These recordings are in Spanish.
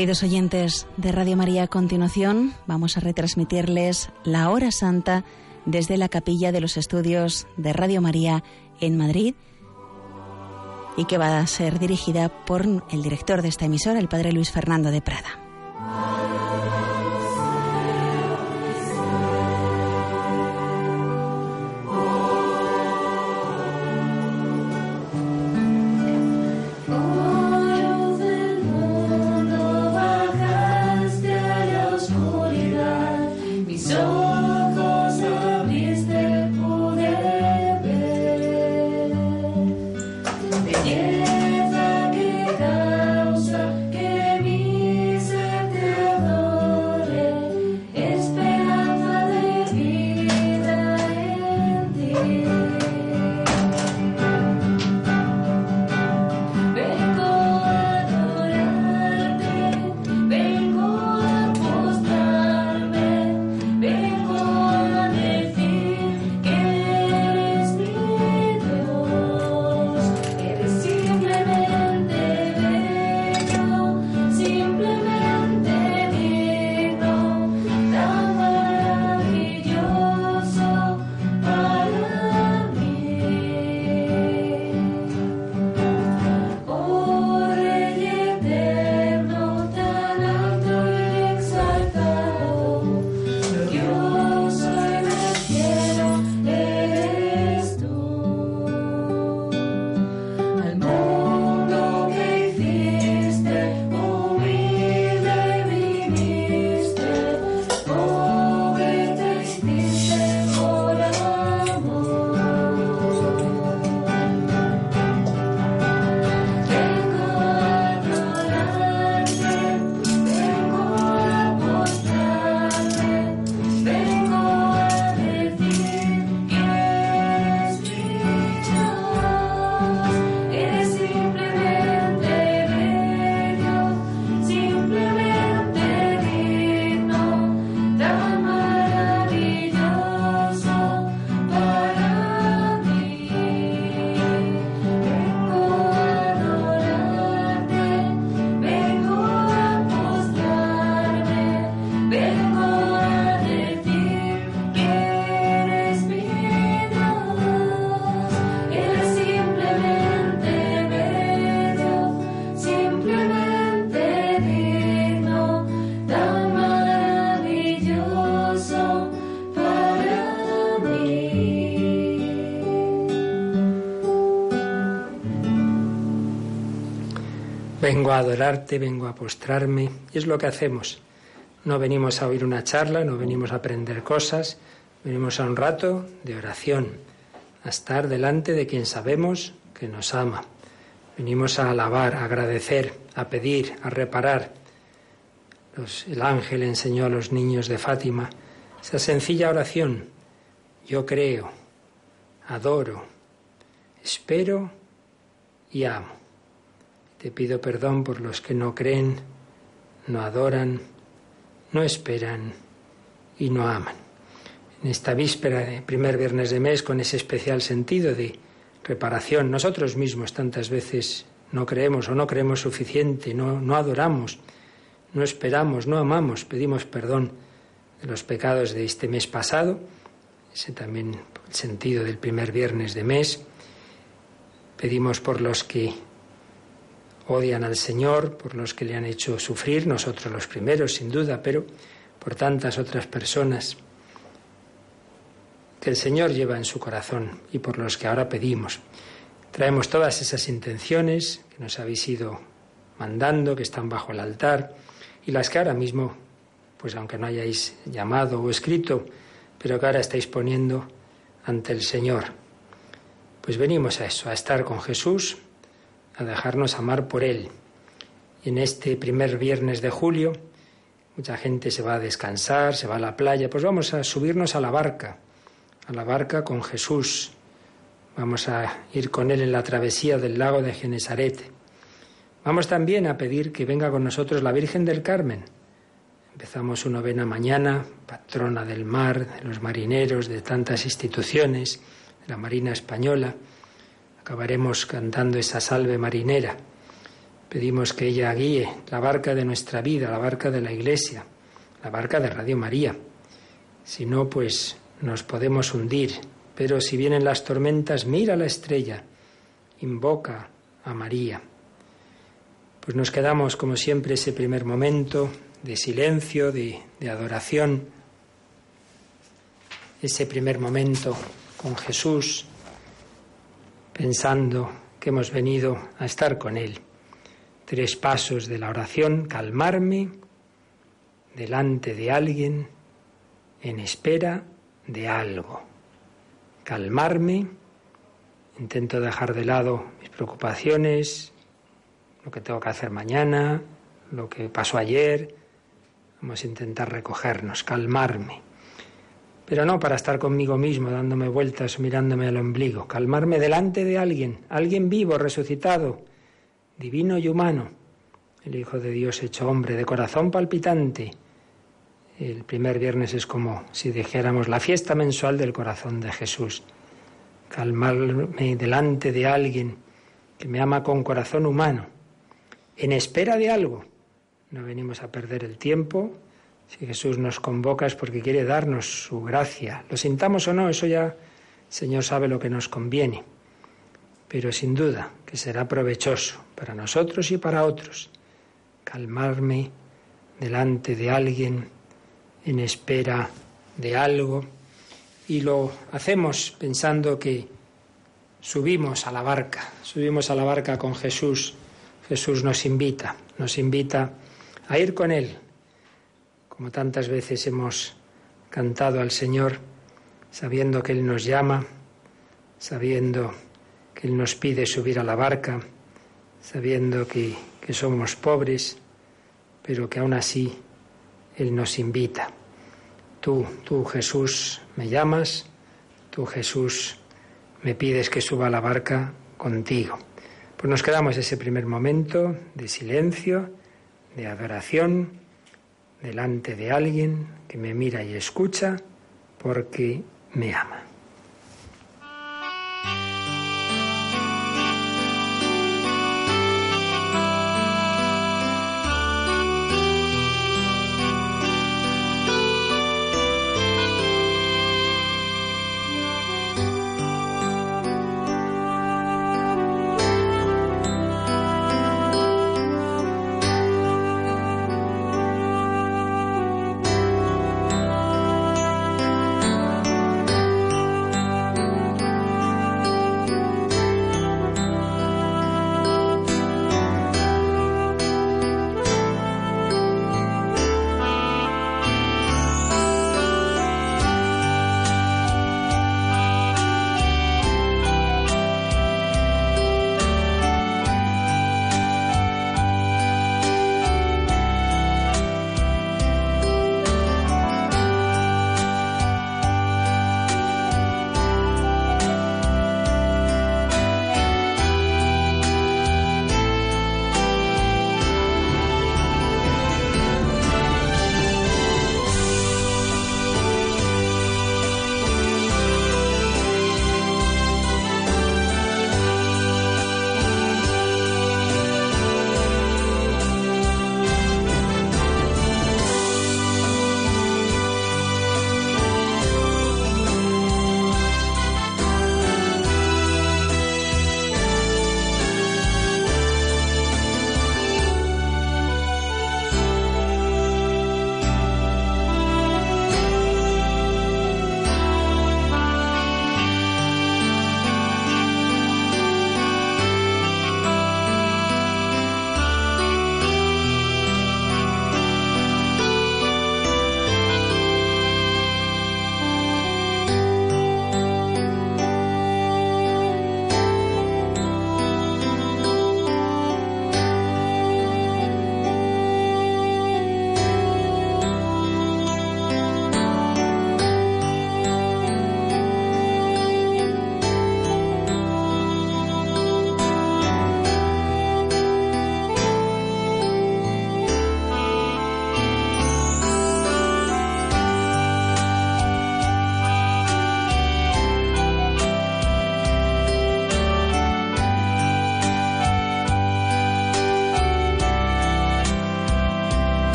Queridos oyentes de Radio María, a continuación vamos a retransmitirles la hora santa desde la capilla de los estudios de Radio María en Madrid y que va a ser dirigida por el director de esta emisora, el padre Luis Fernando de Prada. Vengo a adorarte, vengo a postrarme, y es lo que hacemos. No venimos a oír una charla, no venimos a aprender cosas, venimos a un rato de oración, a estar delante de quien sabemos que nos ama. Venimos a alabar, a agradecer, a pedir, a reparar. el ángel enseñó a los niños de Fátima esa sencilla oración. Yo creo, adoro, espero y amo. Te pido perdón por los que no creen, no adoran, no esperan y no aman. En esta víspera de primer viernes de mes, con ese especial sentido de reparación, nosotros mismos tantas veces no creemos o no creemos suficiente, no, no adoramos, no esperamos, no amamos, pedimos perdón de los pecados de este mes pasado, ese también el sentido del primer viernes de mes, pedimos por los que odian al Señor, por los que le han hecho sufrir, nosotros los primeros, sin duda, pero por tantas otras personas que el Señor lleva en su corazón y por los que ahora pedimos. Traemos todas esas intenciones que nos habéis ido mandando, que están bajo el altar, y las que ahora mismo, pues aunque no hayáis llamado o escrito, pero que ahora estáis poniendo ante el Señor. Pues venimos a eso, a estar con Jesús, a dejarnos amar por Él. Y en este primer viernes de julio, mucha gente se va a descansar, se va a la playa, pues vamos a subirnos a la barca, a la barca con Jesús. Vamos a ir con Él en la travesía del lago de Genesaret. Vamos también a pedir que venga con nosotros la Virgen del Carmen. Empezamos una novena mañana, patrona del mar, de los marineros, de tantas instituciones, de la Marina Española acabaremos cantando esa salve marinera. Pedimos que ella guíe la barca de nuestra vida, la barca de la Iglesia, la barca de Radio María. Si no, pues nos podemos hundir. Pero si vienen las tormentas, mira la estrella, invoca a María. Pues nos quedamos, como siempre, ese primer momento de silencio, de, de adoración, ese primer momento con Jesús, pensando que hemos venido a estar con Él. Tres pasos de la oración, calmarme delante de alguien en espera de algo. Calmarme, intento dejar de lado mis preocupaciones, lo que tengo que hacer mañana, lo que pasó ayer. Vamos a intentar recogernos, calmarme pero no para estar conmigo mismo dándome vueltas, mirándome al ombligo, calmarme delante de alguien, alguien vivo, resucitado, divino y humano, el Hijo de Dios hecho hombre, de corazón palpitante. El primer viernes es como si dijéramos la fiesta mensual del corazón de Jesús. Calmarme delante de alguien que me ama con corazón humano, en espera de algo. No venimos a perder el tiempo, si Jesús nos convoca es porque quiere darnos su gracia. Lo sintamos o no, eso ya el Señor sabe lo que nos conviene. Pero sin duda que será provechoso para nosotros y para otros. Calmarme delante de alguien en espera de algo. Y lo hacemos pensando que subimos a la barca, subimos a la barca con Jesús. Jesús nos invita, nos invita a ir con Él, como tantas veces hemos cantado al Señor, sabiendo que Él nos llama, sabiendo que Él nos pide subir a la barca, sabiendo que, que somos pobres, pero que aún así Él nos invita. Tú, tú Jesús, me llamas, tú Jesús, me pides que suba a la barca contigo. Pues nos quedamos ese primer momento de silencio, de adoración, delante de alguien que me mira y escucha porque me ama.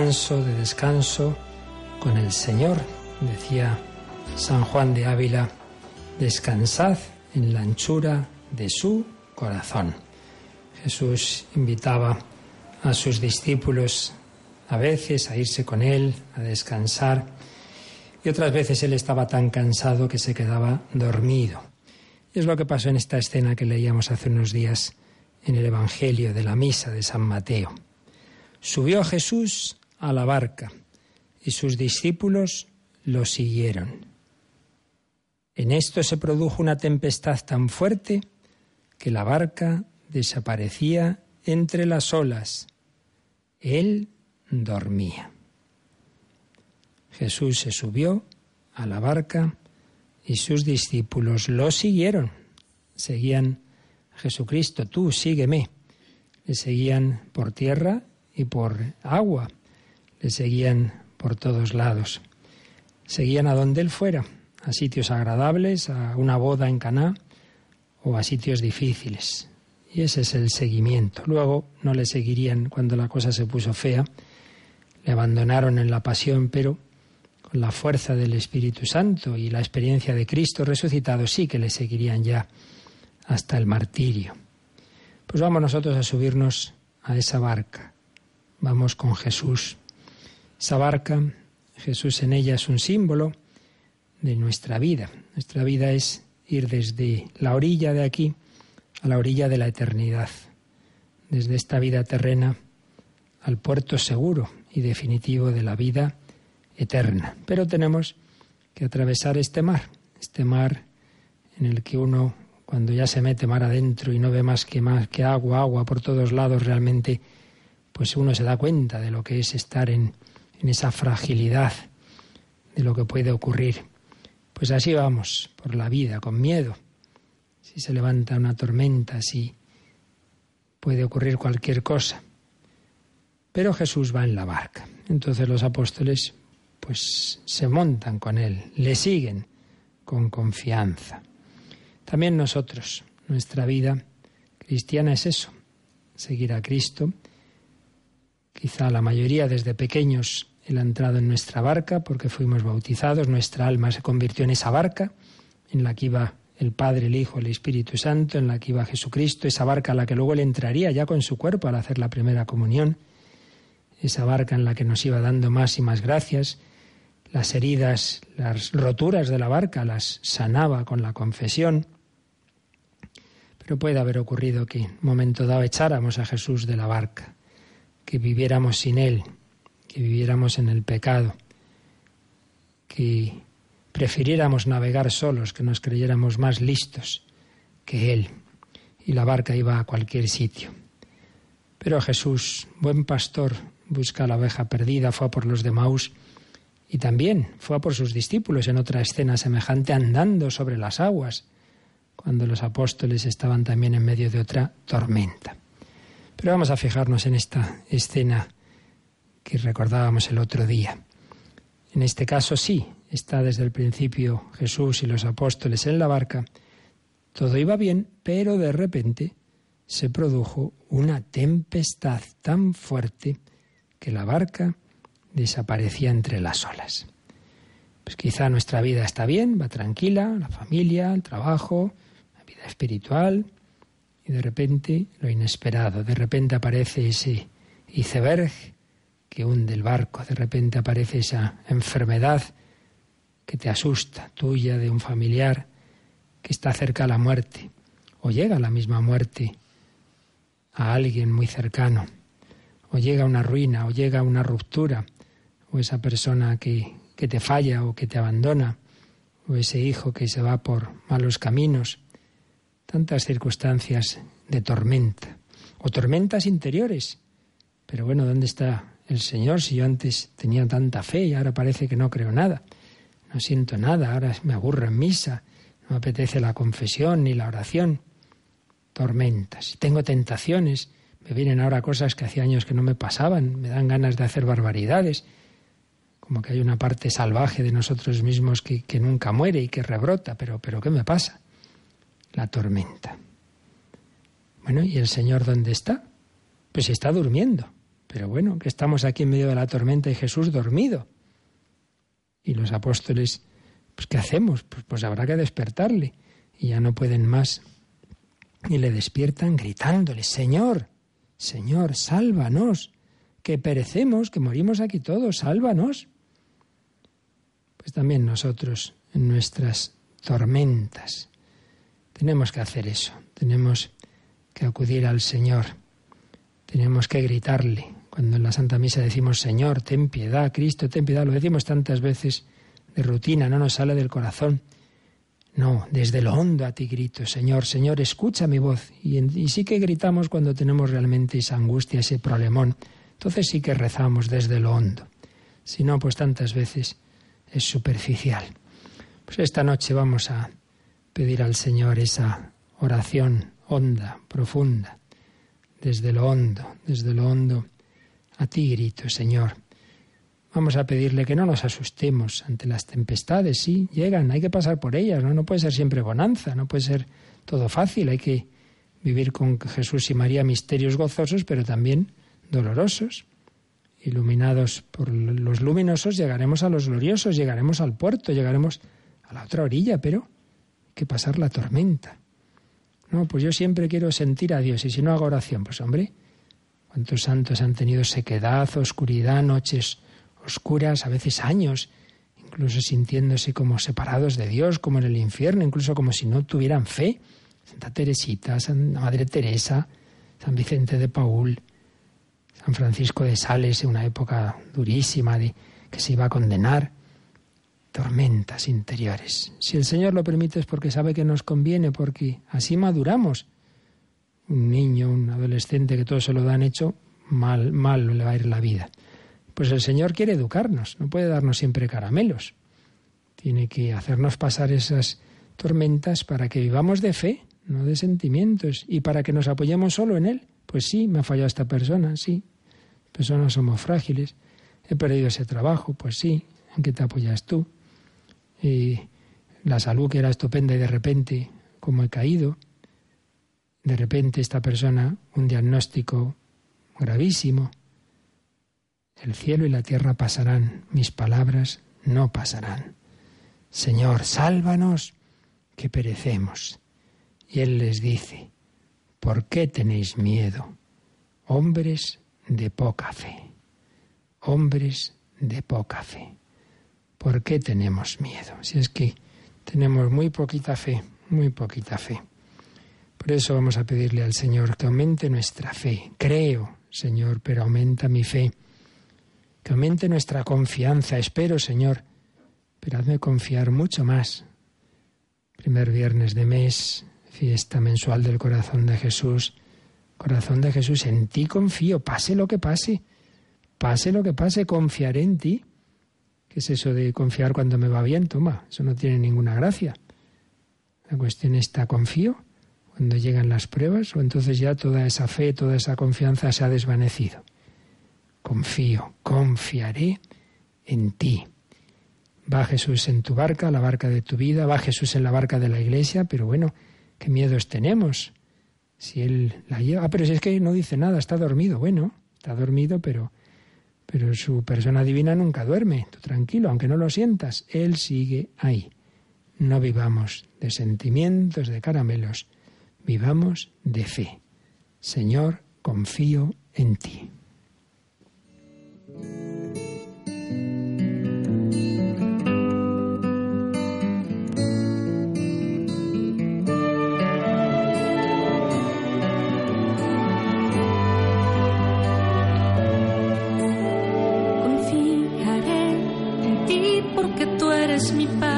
De descanso con el Señor, decía San Juan de Ávila, descansad en la anchura de su corazón. Jesús invitaba a sus discípulos a veces a irse con Él, a descansar, y otras veces Él estaba tan cansado que se quedaba dormido. Y es lo que pasó en esta escena que leíamos hace unos días en el Evangelio de la Misa de San Mateo. Subió Jesús a la barca y sus discípulos lo siguieron. En esto se produjo una tempestad tan fuerte que la barca desaparecía entre las olas. Él dormía. Jesús se subió a la barca y sus discípulos lo siguieron. Seguían Jesucristo, tú sígueme. Le seguían por tierra y por agua. Le seguían por todos lados. Seguían a donde él fuera, a sitios agradables, a una boda en Caná o a sitios difíciles. Y ese es el seguimiento. Luego no le seguirían cuando la cosa se puso fea. Le abandonaron en la pasión, pero con la fuerza del Espíritu Santo y la experiencia de Cristo resucitado sí que le seguirían ya hasta el martirio. Pues vamos nosotros a subirnos a esa barca. Vamos con Jesús. Esa barca, Jesús en ella es un símbolo de nuestra vida. Nuestra vida es ir desde la orilla de aquí a la orilla de la eternidad, desde esta vida terrena al puerto seguro y definitivo de la vida eterna. Pero tenemos que atravesar este mar, este mar en el que uno, cuando ya se mete mar adentro y no ve más que más que agua, agua por todos lados, realmente, pues uno se da cuenta de lo que es estar en, en esa fragilidad, de lo que puede ocurrir. Pues así vamos por la vida, con miedo. Si se levanta una tormenta, si puede ocurrir cualquier cosa. Pero Jesús va en la barca. Entonces los apóstoles pues se montan con él, le siguen con confianza. También nosotros, nuestra vida cristiana es eso, seguir a Cristo. Quizá la mayoría desde pequeños él ha entrado en nuestra barca porque fuimos bautizados, nuestra alma se convirtió en esa barca en la que iba el Padre, el Hijo, el Espíritu Santo, en la que iba Jesucristo, esa barca a la que luego él entraría ya con su cuerpo al hacer la primera comunión, esa barca en la que nos iba dando más y más gracias, las heridas, las roturas de la barca las sanaba con la confesión. Pero puede haber ocurrido que en un momento dado echáramos a Jesús de la barca, que viviéramos sin Él, que viviéramos en el pecado, que prefiriéramos navegar solos, que nos creyéramos más listos que Él, y la barca iba a cualquier sitio. Pero Jesús, buen pastor, busca a la oveja perdida, fue a por los de Maús, y también fue a por sus discípulos en otra escena semejante andando sobre las aguas, cuando los apóstoles estaban también en medio de otra tormenta. Pero vamos a fijarnos en esta escena recordábamos el otro día. En este caso sí, está desde el principio Jesús y los apóstoles en la barca. Todo iba bien, pero de repente se produjo una tempestad tan fuerte que la barca desaparecía entre las olas. Pues quizá nuestra vida está bien, va tranquila, la familia, el trabajo, la vida espiritual, y de repente lo inesperado, de repente aparece ese iceberg que hunde el barco. De repente aparece esa enfermedad que te asusta, tuya, de un familiar que está cerca a la muerte, o llega la misma muerte a alguien muy cercano, o llega una ruina, o llega una ruptura, o esa persona que, que te falla o que te abandona, o ese hijo que se va por malos caminos, tantas circunstancias de tormenta, o tormentas interiores. Pero bueno, ¿dónde está el Señor si yo antes tenía tanta fe y ahora parece que no creo nada? No siento nada, ahora me aburro en misa, no me apetece la confesión ni la oración. Tormentas. Tengo tentaciones, me vienen ahora cosas que hacía años que no me pasaban, me dan ganas de hacer barbaridades, como que hay una parte salvaje de nosotros mismos que, que nunca muere y que rebrota, pero, pero ¿qué me pasa? La tormenta. Bueno, ¿y el Señor dónde está? Pues está durmiendo. Pero bueno, que estamos aquí en medio de la tormenta y Jesús dormido. Y los apóstoles, pues ¿qué hacemos? Pues, pues habrá que despertarle. Y ya no pueden más. Y le despiertan gritándole, Señor, Señor, sálvanos, que perecemos, que morimos aquí todos, sálvanos. Pues también nosotros, en nuestras tormentas, tenemos que hacer eso, tenemos que acudir al Señor, tenemos que gritarle. Cuando en la Santa Misa decimos, Señor, ten piedad, Cristo, ten piedad, lo decimos tantas veces de rutina, no nos sale del corazón. No, desde lo hondo a ti grito, Señor, Señor, escucha mi voz. Y, sí que gritamos cuando tenemos realmente esa angustia, ese problemón. Entonces sí que rezamos desde lo hondo. Si no, pues tantas veces es superficial. Pues esta noche vamos a pedir al Señor esa oración honda, profunda, desde lo hondo, desde lo hondo. A ti grito, Señor. Vamos a pedirle que no nos asustemos ante las tempestades, sí, llegan, hay que pasar por ellas, ¿no? No puede ser siempre bonanza, no puede ser todo fácil, hay que vivir con Jesús y María misterios gozosos, pero también dolorosos. Iluminados por los luminosos, llegaremos a los gloriosos, llegaremos al puerto, llegaremos a la otra orilla, pero hay que pasar la tormenta. No, pues yo siempre quiero sentir a Dios y si no hago oración, pues hombre, ¿cuántos santos han tenido sequedad, oscuridad, noches oscuras, a veces años, incluso sintiéndose como separados de Dios, como en el infierno, incluso como si no tuvieran fe? Santa Teresita, Santa Madre Teresa, San Vicente de Paul, San Francisco de Sales, en una época durísima de que se iba a condenar tormentas interiores. Si el Señor lo permite es porque sabe que nos conviene, porque así maduramos. Un niño, un adolescente que todo se lo dan hecho, mal, mal le va a ir la vida. Pues el Señor quiere educarnos, no puede darnos siempre caramelos. Tiene que hacernos pasar esas tormentas para que vivamos de fe, no de sentimientos, y para que nos apoyemos solo en Él. Pues sí, me ha fallado esta persona, sí. Personas somos frágiles. He perdido ese trabajo, pues sí. ¿En qué te apoyas tú? y la salud que era estupenda y de repente, como he caído, de repente esta persona, un diagnóstico gravísimo, el cielo y la tierra pasarán, mis palabras no pasarán. Señor, sálvanos, que perecemos. Y él les dice, ¿por qué tenéis miedo? Hombres de poca fe, hombres de poca fe. ¿Por qué tenemos miedo? Si es que tenemos muy poquita fe, muy poquita fe. Por eso vamos a pedirle al Señor que aumente nuestra fe. Creo, Señor, pero aumenta mi fe. Que aumente nuestra confianza. Espero, Señor, pero hazme confiar mucho más. Primer viernes de mes, fiesta mensual del corazón de Jesús. Corazón de Jesús, en ti confío, pase lo que pase. Pase lo que pase, confiaré en ti. ¿Qué es eso de confiar cuando me va bien? Toma, eso no tiene ninguna gracia. La cuestión está, ¿confío cuando llegan las pruebas o entonces ya toda esa fe, toda esa confianza se ha desvanecido? Confío, confiaré en ti. Va Jesús en tu barca, la barca de tu vida, va Jesús en la barca de la iglesia, pero bueno, ¿qué miedos tenemos? Si Él la lleva. Ah, pero si es que no dice nada, está dormido. Bueno, está dormido, pero pero su persona divina nunca duerme. Tú tranquilo, aunque no lo sientas, Él sigue ahí. No vivamos de sentimientos, de caramelos, vivamos de fe. Señor, confío en ti. Confiaré en ti porque tú eres mi padre.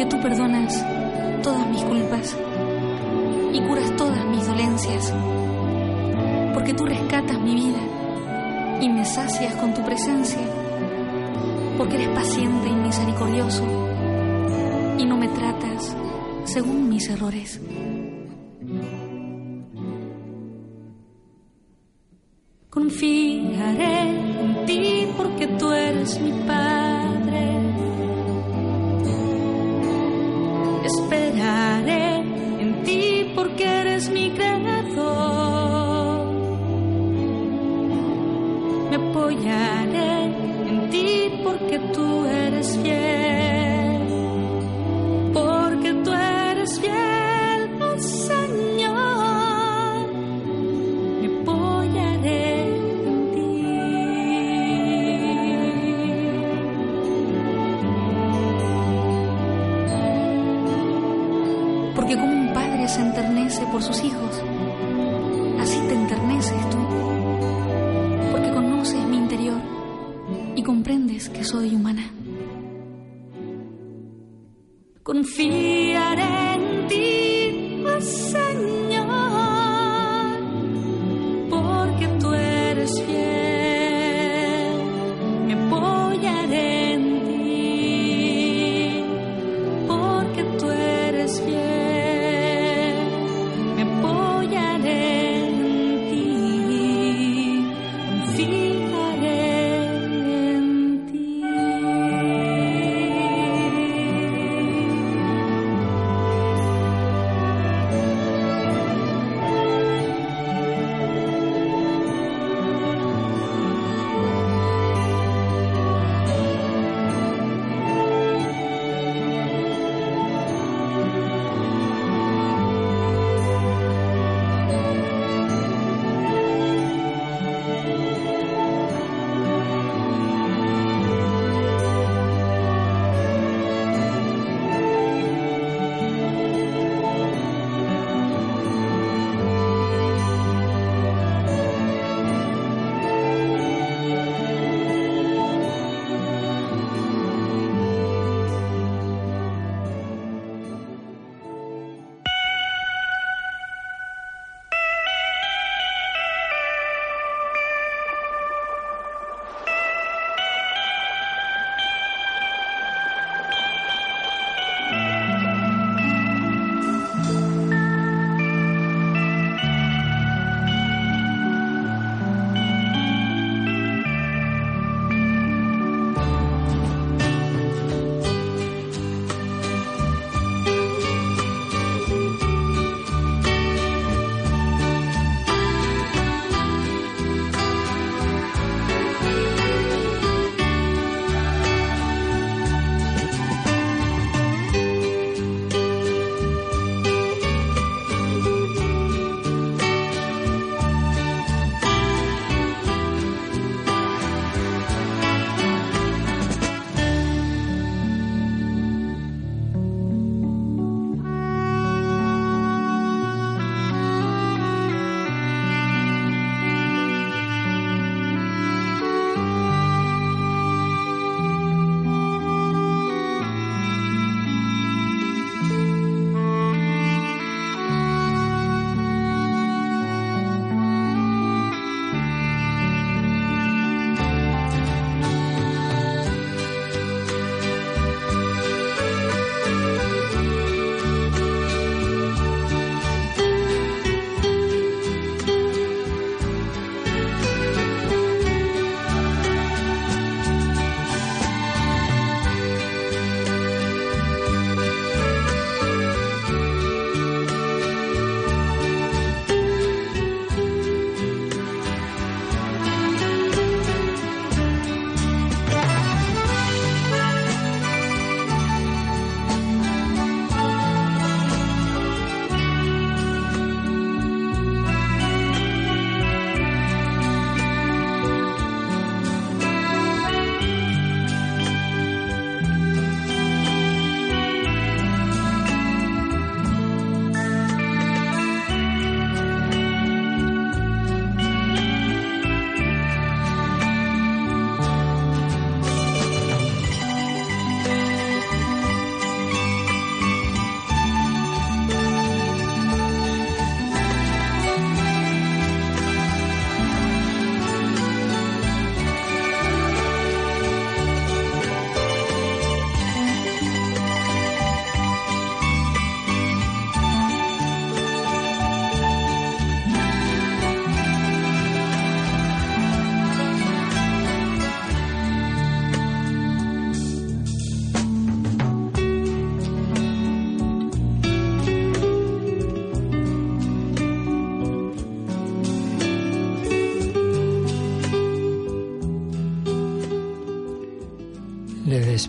porque tú perdonas todas mis culpas y curas todas mis dolencias, porque tú rescatas mi vida y me sacias con tu presencia, porque eres paciente y misericordioso y no me tratas según mis errores.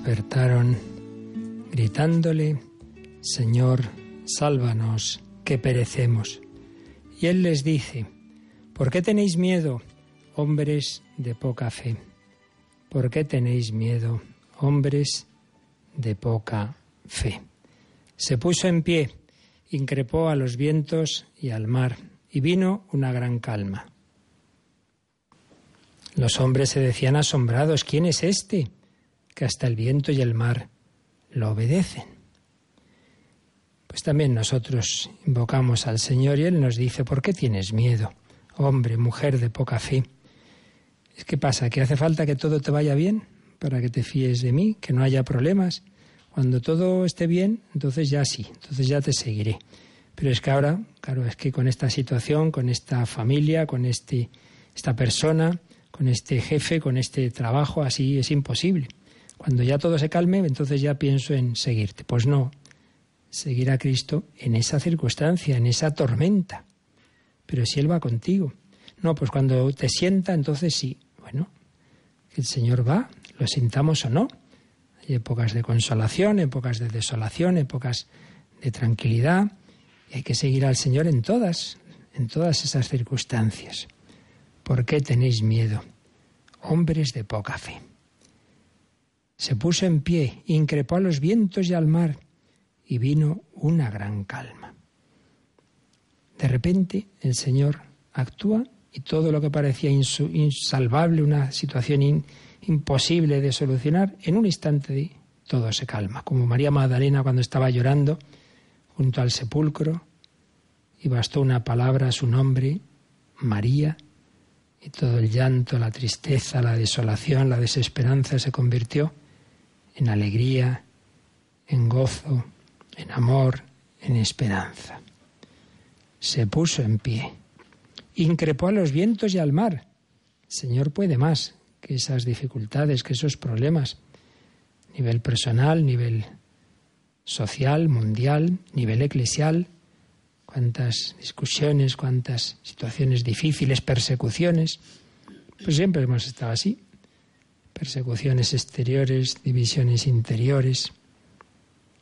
Despertaron gritándole, Señor, sálvanos, que perecemos. Y él les dice, ¿por qué tenéis miedo, hombres de poca fe? ¿Por qué tenéis miedo, hombres de poca fe? Se puso en pie, increpó a los vientos y al mar, y vino una gran calma. Los hombres se decían asombrados, ¿quién es este? Que hasta el viento y el mar lo obedecen. Pues también nosotros invocamos al Señor y Él nos dice, ¿por qué tienes miedo, hombre, mujer de poca fe? ¿Es que pasa? ¿Que hace falta que todo te vaya bien para que te fíes de mí, que no haya problemas? Cuando todo esté bien, entonces ya sí, entonces ya te seguiré. Pero es que ahora, claro, es que con esta situación, con esta familia, con este, esta persona, con este jefe, con este trabajo, así es imposible. Cuando ya todo se calme, entonces ya pienso en seguirte. Pues no, seguir a Cristo en esa circunstancia, en esa tormenta. Pero si Él va contigo. No, pues cuando te sienta, entonces sí. Bueno, el Señor va, lo sintamos o no. Hay épocas de consolación, épocas de desolación, épocas de tranquilidad. Y hay que seguir al Señor en todas, en todas esas circunstancias. ¿Por qué tenéis miedo? Hombres de poca fe se puso en pie, increpó a los vientos y al mar, y vino una gran calma. De repente el Señor actúa y todo lo que parecía insalvable, una situación imposible de solucionar, en un instante todo se calma, como María Magdalena cuando estaba llorando junto al sepulcro y bastó una palabra a su nombre, María, y todo el llanto, la tristeza, la desolación, la desesperanza se convirtió en alegría, en gozo, en amor, en esperanza. Se puso en pie, increpó a los vientos y al mar. El Señor puede más que esas dificultades, que esos problemas, nivel personal, nivel social, mundial, nivel eclesial, cuántas discusiones, cuántas situaciones difíciles, persecuciones. Pues siempre hemos estado así persecuciones exteriores, divisiones interiores,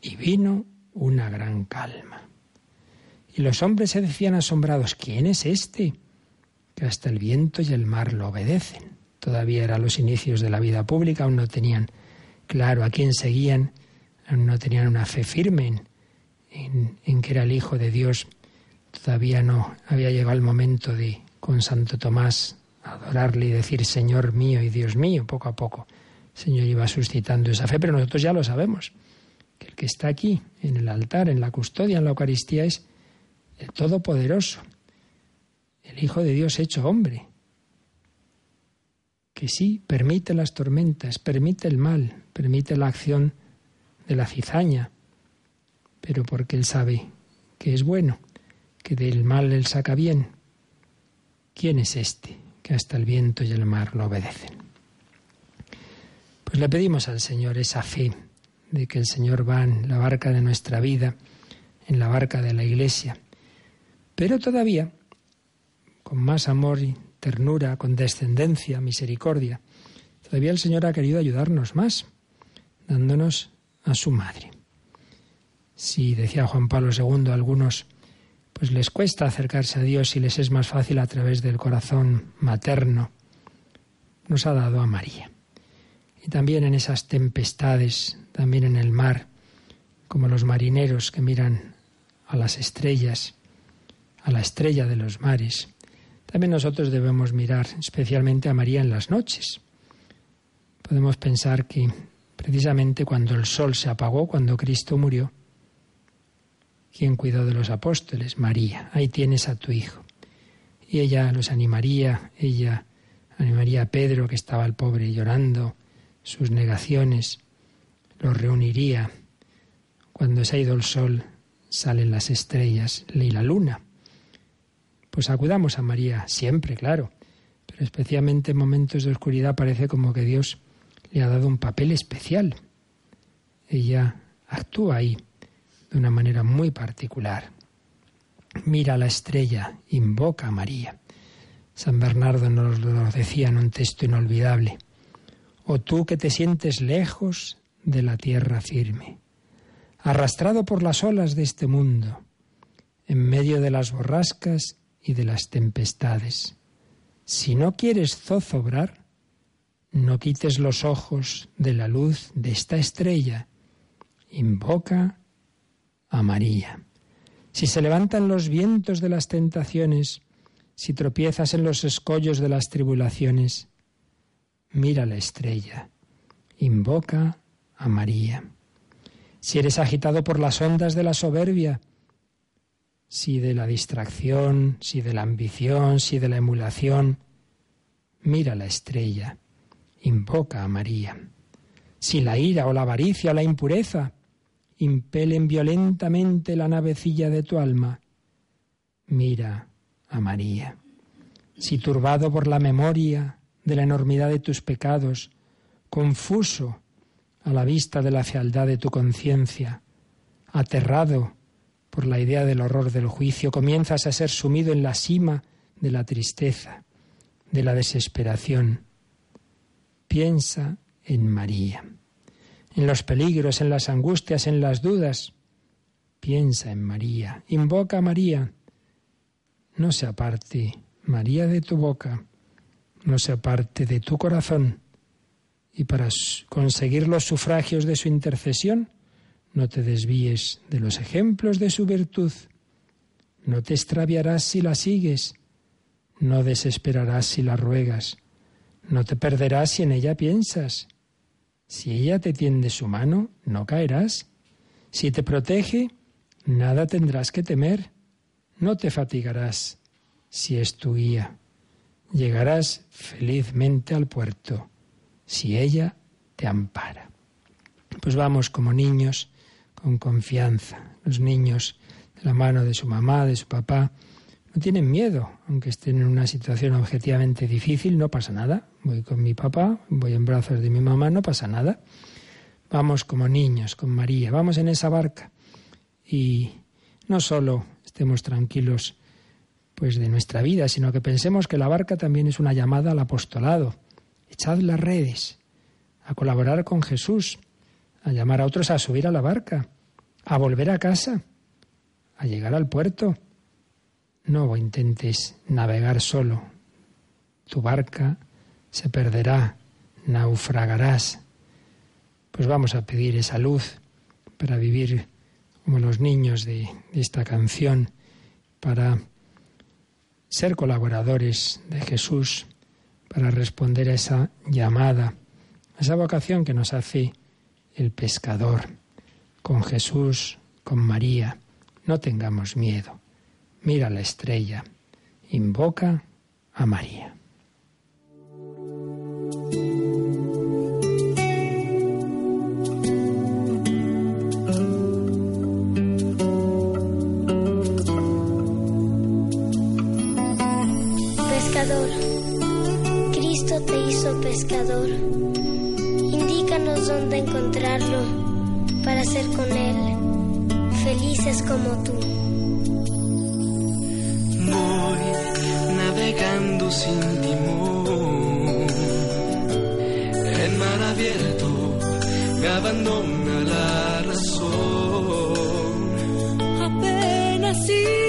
y vino una gran calma. Y los hombres se decían asombrados, ¿quién es este? Que hasta el viento y el mar lo obedecen. Todavía eran los inicios de la vida pública, aún no tenían claro a quién seguían, aún no tenían una fe firme en, en que era el Hijo de Dios. Todavía no había llegado el momento de, con Santo Tomás, adorarle y decir Señor mío y Dios mío, poco a poco. El Señor iba suscitando esa fe, pero nosotros ya lo sabemos, que el que está aquí, en el altar, en la custodia, en la Eucaristía, es el Todopoderoso, el Hijo de Dios hecho hombre, que sí permite las tormentas, permite el mal, permite la acción de la cizaña, pero porque Él sabe que es bueno, que del mal Él saca bien. ¿Quién es este? Hasta el viento y el mar lo obedecen. Pues le pedimos al Señor esa fe de que el Señor va en la barca de nuestra vida, en la barca de la Iglesia, pero todavía con más amor y ternura, con descendencia, misericordia, todavía el Señor ha querido ayudarnos más, dándonos a su Madre. Si decía Juan Pablo II, algunos pues les cuesta acercarse a Dios y les es más fácil a través del corazón materno. Nos ha dado a María. Y también en esas tempestades, también en el mar, como los marineros que miran a las estrellas, a la estrella de los mares, también nosotros debemos mirar especialmente a María en las noches. Podemos pensar que precisamente cuando el sol se apagó, cuando Cristo murió, ¿Quién cuidó de los apóstoles? María. Ahí tienes a tu hijo. Y ella los animaría, ella animaría a Pedro, que estaba el pobre llorando, sus negaciones, los reuniría. Cuando se ha ido el sol, salen las estrellas y la luna. Pues acudamos a María siempre, claro, pero especialmente en momentos de oscuridad parece como que Dios le ha dado un papel especial. Ella actúa ahí de una manera muy particular. Mira la estrella, invoca a María. San Bernardo nos lo decía en un texto inolvidable. o tú que te sientes lejos de la tierra firme, arrastrado por las olas de este mundo, en medio de las borrascas y de las tempestades. Si no quieres zozobrar, no quites los ojos de la luz de esta estrella. Invoca a María. Si se levantan los vientos de las tentaciones, si tropiezas en los escollos de las tribulaciones, mira la estrella, invoca a María. Si eres agitado por las ondas de la soberbia, si de la distracción, si de la ambición, si de la emulación, mira la estrella, invoca a María. Si la ira o la avaricia o la impureza impelen violentamente la navecilla de tu alma, mira a María. Si turbado por la memoria de la enormidad de tus pecados, confuso a la vista de la fealdad de tu conciencia, aterrado por la idea del horror del juicio, comienzas a ser sumido en la cima de la tristeza, de la desesperación. Piensa en María, en los peligros, en las angustias, en las dudas. Piensa en María, invoca a María. No se aparte María de tu boca, no se aparte de tu corazón. Y para conseguir los sufragios de su intercesión, no te desvíes de los ejemplos de su virtud. No te extraviarás si la sigues. No desesperarás si la ruegas. No te perderás si en ella piensas. Si ella te tiende su mano, no caerás. Si te protege, nada tendrás que temer. No te fatigarás si es tu guía. Llegarás felizmente al puerto si ella te ampara. Pues vamos como niños con confianza. Los niños de la mano de su mamá, de su papá, no tienen miedo, aunque estén en una situación objetivamente difícil, no pasa nada. Voy con mi papá, voy en brazos de mi mamá, no pasa nada. Vamos como niños, con María, vamos en esa barca y no solo estemos tranquilos pues de nuestra vida, sino que pensemos que la barca también es una llamada al apostolado. Echad las redes, a colaborar con Jesús, a llamar a otros a subir a la barca, a volver a casa, a llegar al puerto. No intentes navegar solo. Tu barca se perderá, naufragarás. Pues vamos a pedir esa luz para vivir como los niños de, esta canción, para ser colaboradores de Jesús, para responder a esa llamada, a esa vocación que nos hace el pescador, con Jesús, con María. No tengamos miedo. Mira la estrella. Invoca a María. Pescador, Cristo te hizo pescador Indícanos dónde encontrarlo para ser con Él felices como tú. Voy navegando sin timón, en mar abierto me abandona la razón. Apenas sí.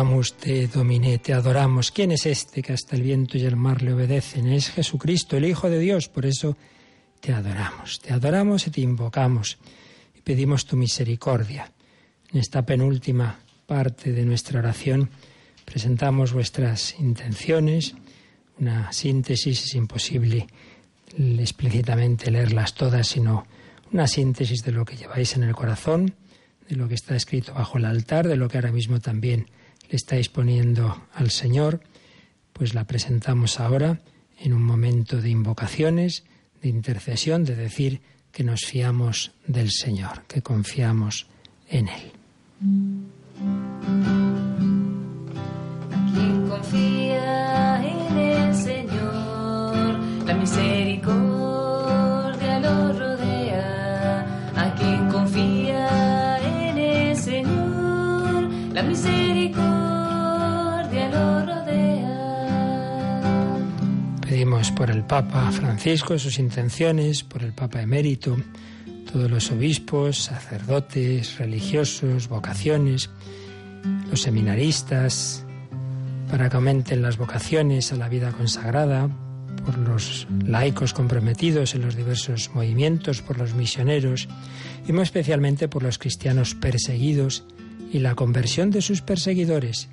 Adoramos, te dominé, te adoramos. ¿Quién es este que hasta el viento y el mar le obedecen? Es Jesucristo, el Hijo de Dios. Por eso te adoramos, te adoramos y te invocamos y pedimos tu misericordia. En esta penúltima parte de nuestra oración presentamos vuestras intenciones, una síntesis, es imposible explícitamente leerlas todas, sino una síntesis de lo que lleváis en el corazón, de lo que está escrito bajo el altar, de lo que ahora mismo también le estáis poniendo al Señor, pues la presentamos ahora en un momento de invocaciones, de intercesión, de decir que nos fiamos del Señor, que confiamos en Él. Quien confía en el Señor, la misericordia lo rodea. A quien confía en el Señor, la misericordia Pedimos por el Papa Francisco sus intenciones, por el Papa emérito, todos los obispos, sacerdotes, religiosos, vocaciones, los seminaristas, para que aumenten las vocaciones a la vida consagrada, por los laicos comprometidos en los diversos movimientos, por los misioneros y muy especialmente por los cristianos perseguidos y la conversión de sus perseguidores,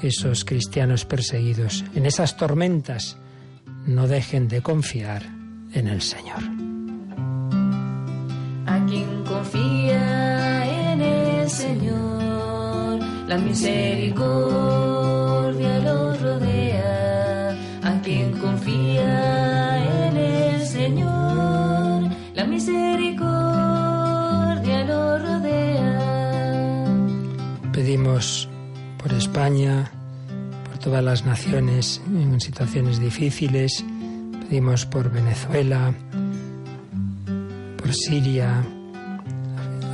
que esos cristianos perseguidos en esas tormentas no dejen de confiar en el Señor. A quien confía en el Señor, la misericordia lo rodea. A quien confía en el Señor, la misericordia lo rodea. Pedimos por España, todas las naciones en situaciones difíciles, pedimos por Venezuela, por Siria,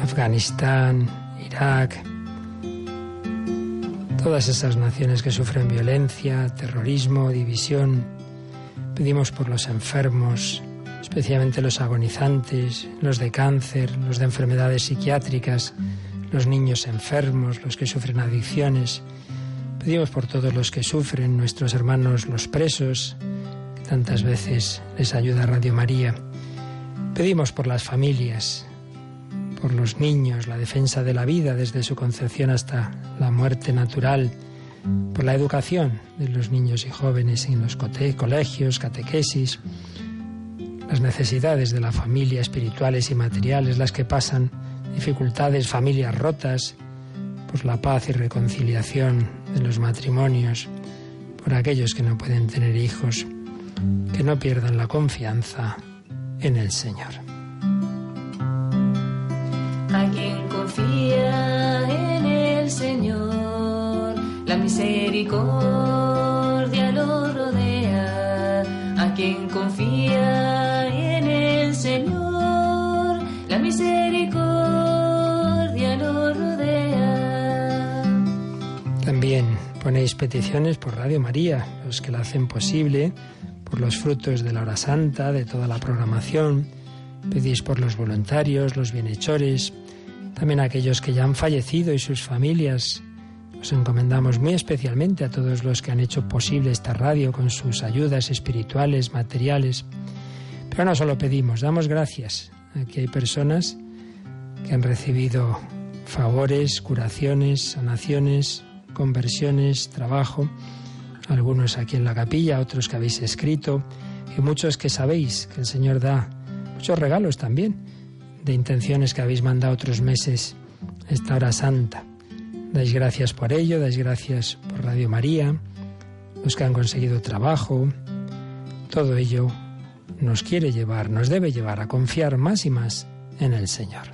Afganistán, Irak, todas esas naciones que sufren violencia, terrorismo, división. Pedimos por los enfermos, especialmente los agonizantes, los de cáncer, los de enfermedades psiquiátricas, los niños enfermos, los que sufren adicciones. Pedimos por todos los que sufren, nuestros hermanos los presos, que tantas veces les ayuda Radio María. Pedimos por las familias, por los niños, la defensa de la vida desde su concepción hasta la muerte natural, por la educación de los niños y jóvenes en los colegios, catequesis, las necesidades de la familia espirituales y materiales, las que pasan dificultades, familias rotas, por la paz y reconciliación de los matrimonios, por aquellos que no pueden tener hijos, que no pierdan la confianza en el Señor. A quien confía en el Señor, la misericordia lo rodea. A quien confía ponéis peticiones por Radio María, los que la hacen posible, por los frutos de la hora santa, de toda la programación. Pedís por los voluntarios, los bienhechores, también aquellos que ya han fallecido y sus familias. Os encomendamos muy especialmente a todos los que han hecho posible esta radio con sus ayudas espirituales, materiales. Pero no solo pedimos, damos gracias. Aquí hay personas que han recibido favores, curaciones, sanaciones, conversiones, trabajo, algunos aquí en la capilla, otros que habéis escrito, y muchos que sabéis que el Señor da muchos regalos también de intenciones que habéis mandado otros meses esta hora santa. Dais gracias por ello, dais gracias por Radio María, los que han conseguido trabajo. Todo ello nos quiere llevar, nos debe llevar a confiar más y más en el Señor.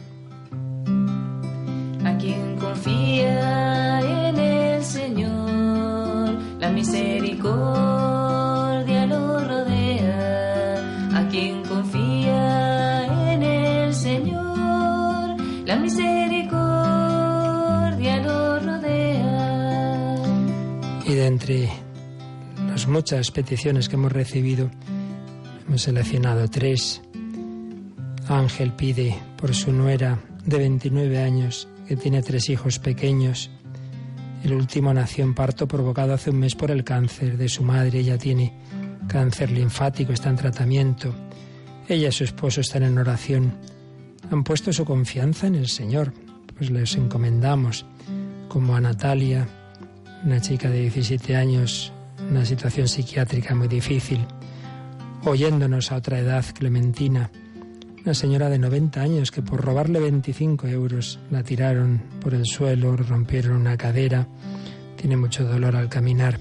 A quien confía en el Señor, la misericordia lo rodea. A quien confía en el Señor, la misericordia lo rodea. Y de entre las muchas peticiones que hemos recibido, hemos seleccionado tres. Ángel pide por su nuera de 29 años, que tiene tres hijos pequeños. El último nació en parto provocado hace un mes por el cáncer de su madre. Ella tiene cáncer linfático, está en tratamiento. Ella y su esposo están en oración. Han puesto su confianza en el Señor. Pues les encomendamos, como a Natalia, una chica de 17 años, una situación psiquiátrica muy difícil, oyéndonos a otra edad, Clementina, una señora de 90 años que por robarle 25 euros la tiraron por el suelo, rompieron una cadera, tiene mucho dolor al caminar.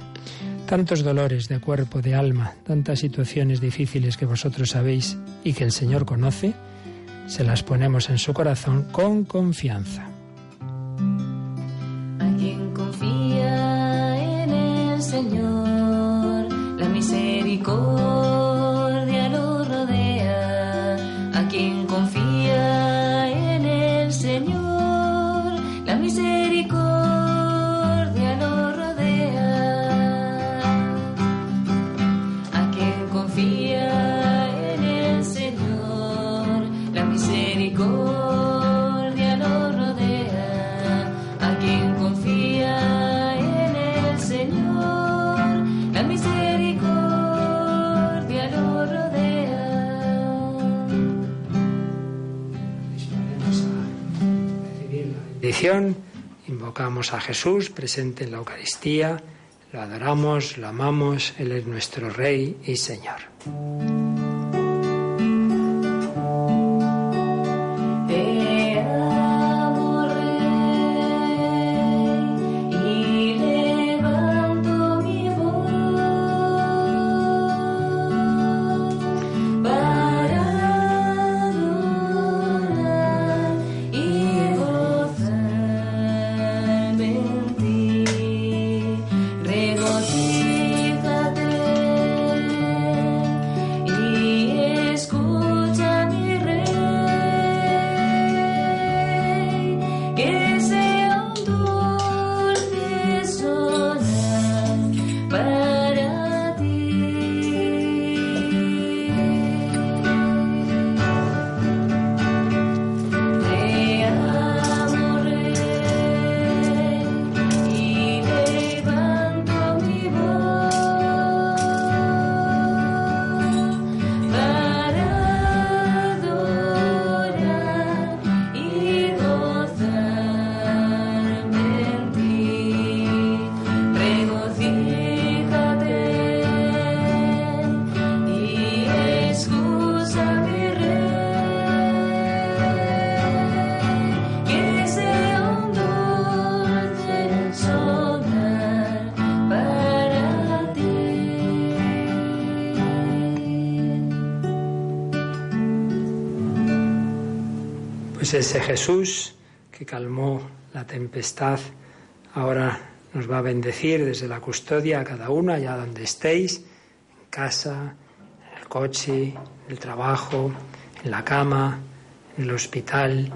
Tantos dolores de cuerpo, de alma, tantas situaciones difíciles que vosotros sabéis y que el Señor conoce, se las ponemos en su corazón con confianza. A confía en el Señor, la misericordia bendición, invocamos a Jesús presente en la Eucaristía, lo adoramos, lo amamos, Él es nuestro Rey y Señor. Ese Jesús que calmó la tempestad, ahora nos va a bendecir desde la custodia a cada uno, allá donde estéis, en casa, en el coche, en el trabajo, en la cama, en el hospital,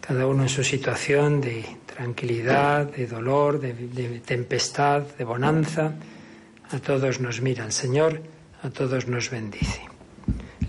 cada uno en su situación de tranquilidad, de dolor, de, de tempestad, de bonanza. A todos nos mira el Señor, a todos nos bendice.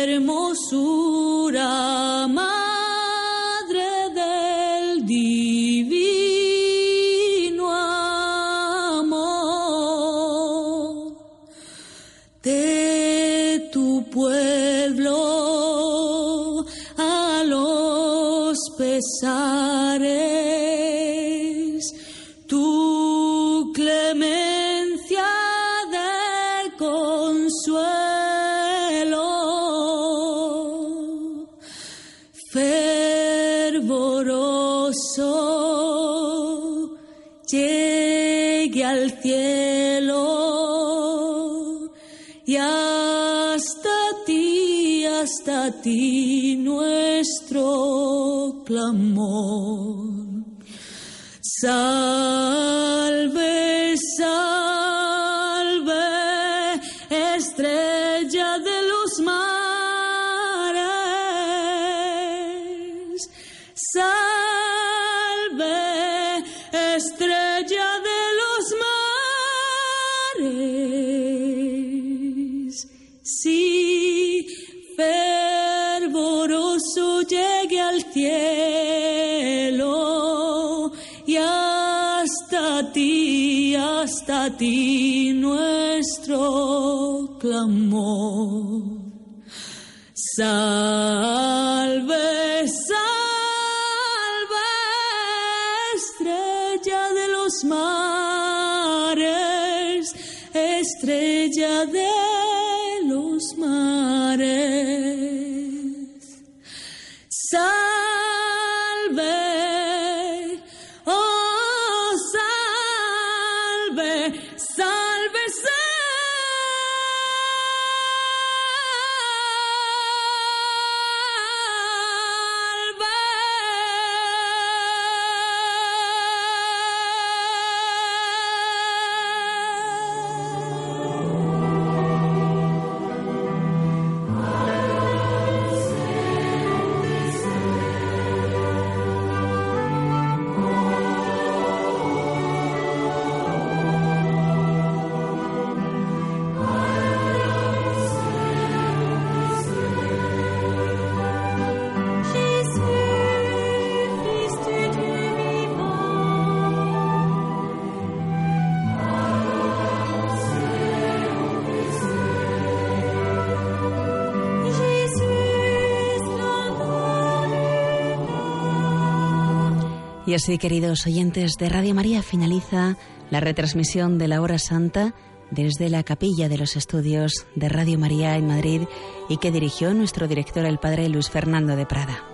hermosura, clamor. Salve, ti nuestro clamor. Salve, salve, estrella de los mares, estrella de los mares. Salve, Y así, queridos oyentes de Radio María, finaliza la retransmisión de la Hora Santa desde la capilla de los estudios de Radio María en Madrid y que dirigió nuestro director, el padre Luis Fernando de Prada.